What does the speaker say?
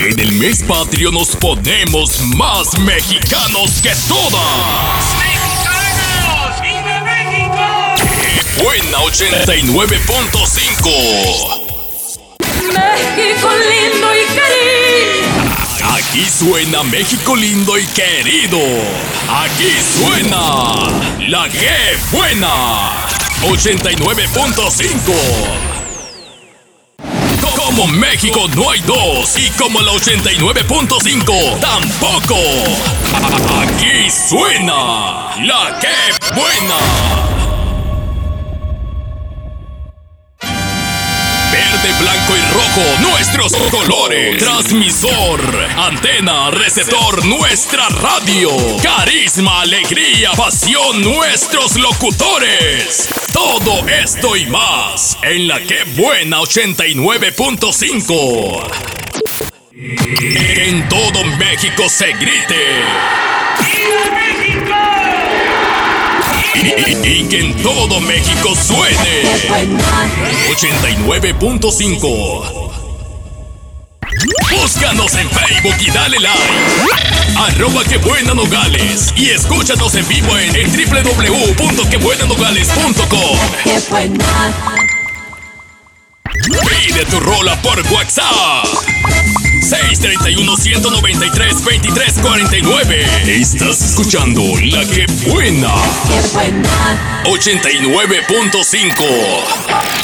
En el mes patrio nos ponemos más mexicanos que todas. ¡Mexicanos! ¡Viva México! ¡Qué buena 89.5! México lindo y querido. Aquí suena México lindo y querido. Aquí suena la que buena 89.5. Como México no hay dos y como la 89.5 tampoco. Aquí suena la que buena. Verde, blanco y rojo, nuestros colores. Transmisor, antena, receptor, nuestra radio. Carisma, alegría, pasión, nuestros locutores. Todo esto y más en la que buena 89.5. En todo México se grite. Y, y que en todo México suene. 89.5. Búscanos en Facebook y dale like. Arroba que buena Nogales. Y escúchanos en vivo en, en www.quebuenanogales.com. Pide tu rola por WhatsApp. 631-193-2349. Estás escuchando La Que Buena. 89.5.